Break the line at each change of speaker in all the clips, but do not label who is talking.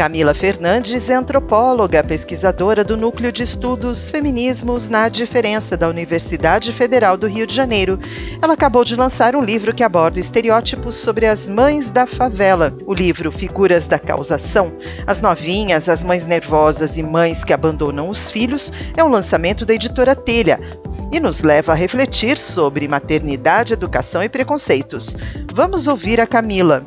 Camila Fernandes é antropóloga, pesquisadora do Núcleo de Estudos Feminismos na Diferença da Universidade Federal do Rio de Janeiro. Ela acabou de lançar um livro que aborda estereótipos sobre as mães da favela. O livro Figuras da Causação, As Novinhas, as Mães Nervosas e Mães que Abandonam os Filhos é um lançamento da editora Telha e nos leva a refletir sobre maternidade, educação e preconceitos. Vamos ouvir a Camila.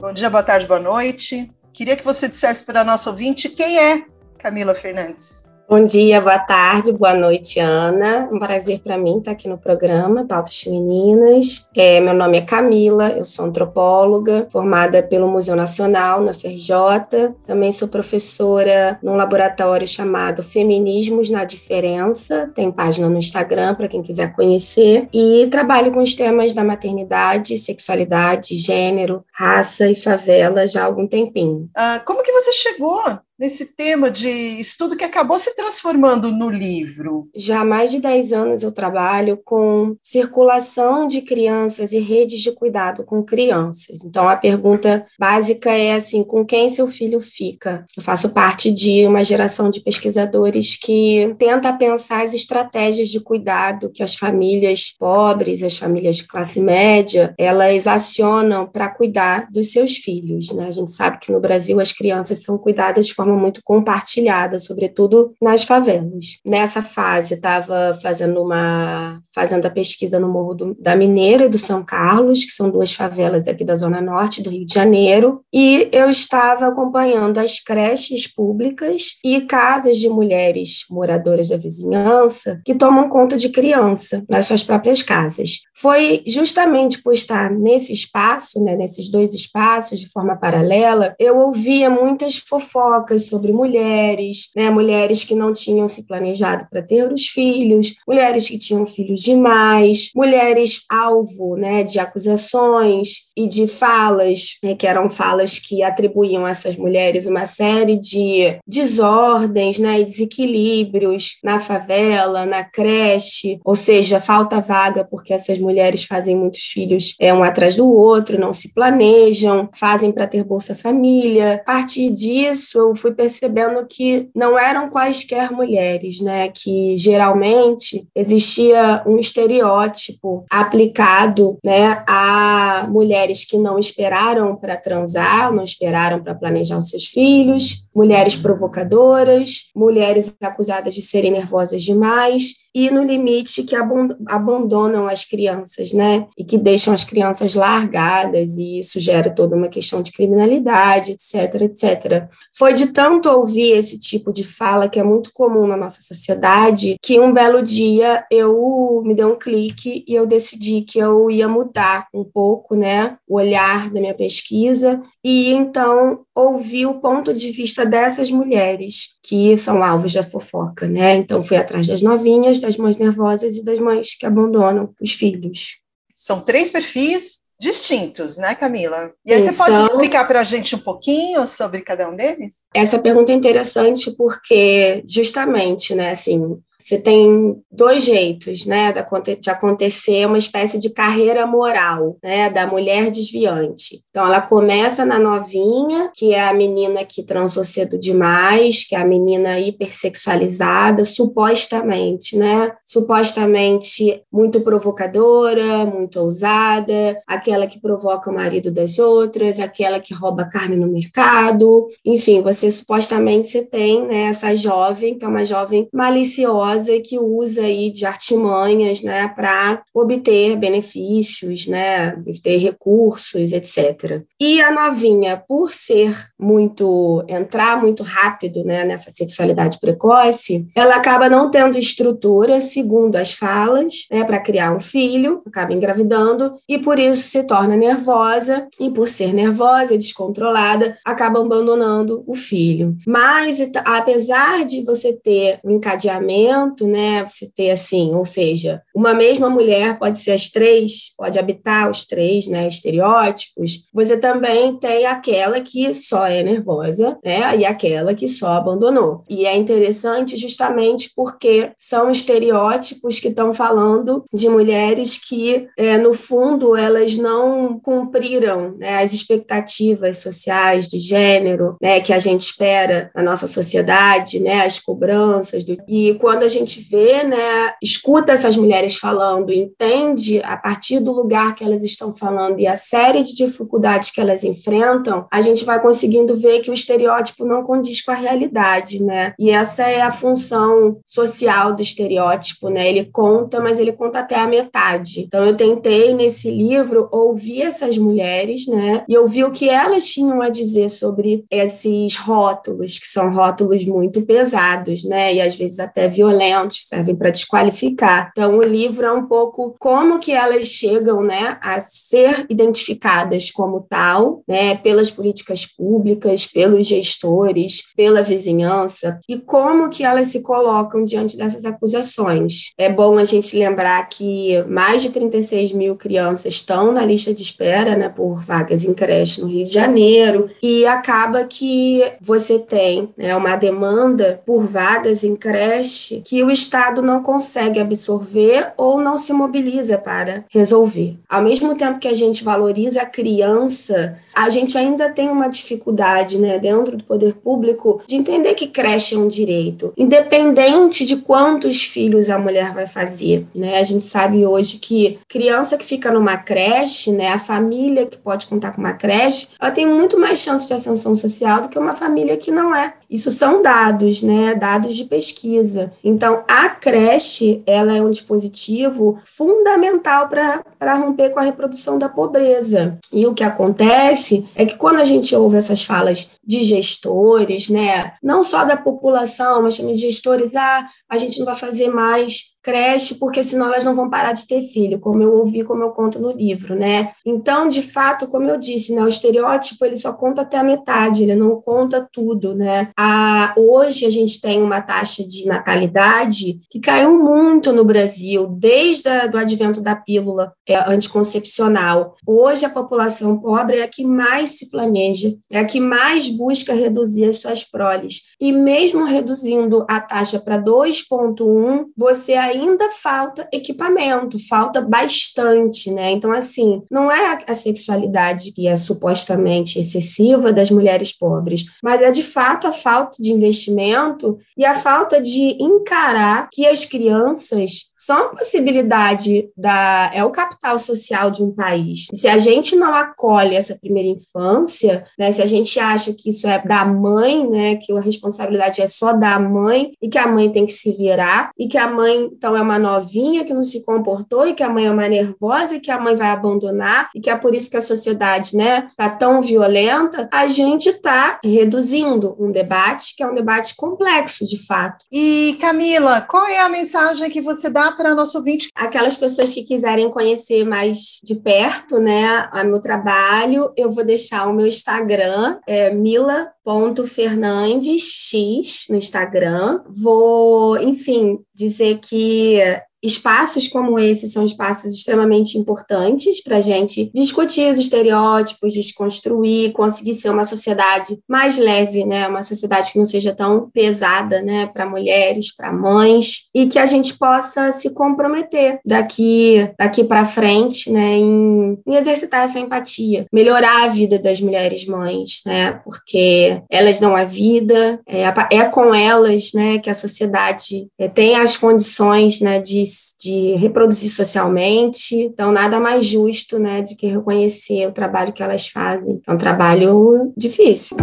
Bom dia, boa tarde, boa noite. Queria que você dissesse para a nossa ouvinte quem é Camila Fernandes.
Bom dia, boa tarde, boa noite, Ana. Um prazer para mim estar aqui no programa Pautas Femininas. É, meu nome é Camila, eu sou antropóloga, formada pelo Museu Nacional, na FRJ. Também sou professora num laboratório chamado Feminismos na Diferença. Tem página no Instagram para quem quiser conhecer. E trabalho com os temas da maternidade, sexualidade, gênero, raça e favela já há algum tempinho.
Ah, como que você chegou nesse tema de estudo que acabou se transformando no livro?
Já há mais de 10 anos eu trabalho com circulação de crianças e redes de cuidado com crianças. Então a pergunta básica é assim: com quem seu filho fica? Eu faço parte de uma geração de pesquisadores que tenta pensar as estratégias de cuidado que as famílias pobres, as famílias de classe média, elas acionam para cuidar dos seus filhos. Né? A gente sabe que no Brasil as crianças são cuidadas de forma forma muito compartilhada, sobretudo nas favelas. Nessa fase, estava fazendo uma fazendo a pesquisa no Morro do, da Mineira e do São Carlos, que são duas favelas aqui da zona norte do Rio de Janeiro, e eu estava acompanhando as creches públicas e casas de mulheres moradoras da vizinhança que tomam conta de criança nas suas próprias casas. Foi justamente por estar nesse espaço, né, nesses dois espaços de forma paralela, eu ouvia muitas fofocas sobre mulheres, né, mulheres que não tinham se planejado para ter os filhos, mulheres que tinham filhos demais, mulheres alvo né, de acusações e de falas, né, que eram falas que atribuíam a essas mulheres uma série de desordens né, e desequilíbrios na favela, na creche, ou seja, falta vaga porque essas mulheres fazem muitos filhos é, um atrás do outro, não se planejam, fazem para ter Bolsa Família. A partir disso, eu fui percebendo que não eram quaisquer mulheres, né? Que geralmente existia um estereótipo aplicado, né, a mulheres que não esperaram para transar, não esperaram para planejar os seus filhos, mulheres provocadoras, mulheres acusadas de serem nervosas demais e no limite que abandonam as crianças, né? E que deixam as crianças largadas e isso gera toda uma questão de criminalidade, etc, etc. Foi de tanto ouvir esse tipo de fala que é muito comum na nossa sociedade que um belo dia eu me dei um clique e eu decidi que eu ia mudar um pouco, né, o olhar da minha pesquisa e então ouvir o ponto de vista dessas mulheres que são alvos da fofoca, né? Então fui atrás das novinhas, das mães nervosas e das mães que abandonam os filhos.
São três perfis distintos, né, Camila? E aí você pode explicar para a gente um pouquinho sobre cada um deles?
Essa pergunta é interessante porque justamente, né, assim, você tem dois jeitos, né, de acontecer uma espécie de carreira moral, né, da mulher desviante. Então, ela começa na novinha, que é a menina que transou cedo demais, que é a menina hipersexualizada, supostamente, né, supostamente muito provocadora, muito ousada, aquela que provoca o marido das outras, aquela que rouba carne no mercado. Enfim, você supostamente você tem, né, essa jovem, que é uma jovem maliciosa poderosa que usa aí de artimanhas, né, para obter benefícios, né, obter recursos, etc. E a novinha, por ser muito entrar muito rápido, né, nessa sexualidade precoce, ela acaba não tendo estrutura, segundo as falas, né, para criar um filho, acaba engravidando e por isso se torna nervosa e por ser nervosa e descontrolada, acaba abandonando o filho. Mas apesar de você ter um encadeamento momento, né, você ter assim, ou seja, uma mesma mulher pode ser as três, pode habitar os três, né, estereótipos. Você também tem aquela que só é nervosa, né, e aquela que só abandonou. E é interessante justamente porque são estereótipos que estão falando de mulheres que, é, no fundo, elas não cumpriram né, as expectativas sociais de gênero, né, que a gente espera na nossa sociedade, né, as cobranças. Do... E quando a gente vê, né, escuta essas mulheres falando, entende a partir do lugar que elas estão falando e a série de dificuldades que elas enfrentam, a gente vai conseguindo ver que o estereótipo não condiz com a realidade, né? E essa é a função social do estereótipo, né? Ele conta, mas ele conta até a metade. Então eu tentei nesse livro ouvir essas mulheres, né? E ouvir o que elas tinham a dizer sobre esses rótulos, que são rótulos muito pesados, né? E às vezes até violentos, servem para desqualificar. Então o livro é um pouco como que elas chegam, né, a ser identificadas como tal, né, pelas políticas públicas, pelos gestores, pela vizinhança e como que elas se colocam diante dessas acusações. É bom a gente lembrar que mais de 36 mil crianças estão na lista de espera, né, por vagas em creche no Rio de Janeiro e acaba que você tem né, uma demanda por vagas em creche que o Estado não consegue absorver ou não se mobiliza para resolver. Ao mesmo tempo que a gente valoriza a criança, a gente ainda tem uma dificuldade, né, dentro do poder público, de entender que creche é um direito, independente de quantos filhos a mulher vai fazer, né? A gente sabe hoje que criança que fica numa creche, né, a família que pode contar com uma creche, ela tem muito mais chance de ascensão social do que uma família que não é. Isso são dados, né, dados de pesquisa. Então, a creche, ela é um dispositivo fundamental para romper com a reprodução da pobreza. E o que acontece é que quando a gente ouve essas falas de gestores, né, não só da população, mas também de gestores, ah, a gente não vai fazer mais creche, porque senão elas não vão parar de ter filho, como eu ouvi, como eu conto no livro, né? Então, de fato, como eu disse, né, o estereótipo ele só conta até a metade, ele não conta tudo, né? A, hoje a gente tem uma taxa de natalidade que caiu muito no Brasil, desde o advento da pílula é, anticoncepcional. Hoje a população pobre é a que mais se planeja, é a que mais busca reduzir as suas proles. E mesmo reduzindo a taxa para 2,1, você ainda falta equipamento, falta bastante, né? Então, assim, não é a sexualidade que é supostamente excessiva das mulheres pobres, mas é de fato a falta de investimento e a falta de encarar que as crianças são a possibilidade da é o capital social de um país. Se a gente não acolhe essa primeira infância, né, se a gente acha que isso é da mãe, né, que a responsabilidade é só da mãe e que a mãe tem que se virar e que a mãe então é uma novinha que não se comportou e que a mãe é uma nervosa e que a mãe vai abandonar e que é por isso que a sociedade, né, tá tão violenta, a gente está reduzindo um debate que é um debate complexo, de fato.
E Camila, qual é a mensagem que você dá para nosso ouvinte?
Aquelas pessoas que quiserem conhecer mais de perto, né, o meu trabalho, eu vou deixar o meu Instagram, é mila.fernandesx no Instagram. Vou, enfim, dizer que Espaços como esse são espaços extremamente importantes para a gente discutir os estereótipos, desconstruir, conseguir ser uma sociedade mais leve, né? Uma sociedade que não seja tão pesada, né? Para mulheres, para mães e que a gente possa se comprometer daqui daqui para frente, né? Em, em, exercitar essa empatia, melhorar a vida das mulheres mães, né? Porque elas dão a vida, é, é com elas, né? Que a sociedade é, tem as condições, né? De de reproduzir socialmente. Então, nada mais justo né, de que reconhecer o trabalho que elas fazem. É um trabalho difícil.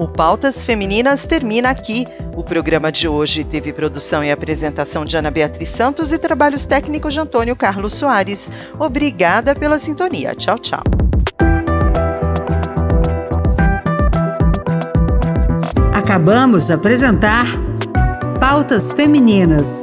O Pautas Femininas termina aqui. O programa de hoje teve produção e apresentação de Ana Beatriz Santos e trabalhos técnicos de Antônio Carlos Soares. Obrigada pela sintonia. Tchau, tchau.
Acabamos de apresentar Pautas Femininas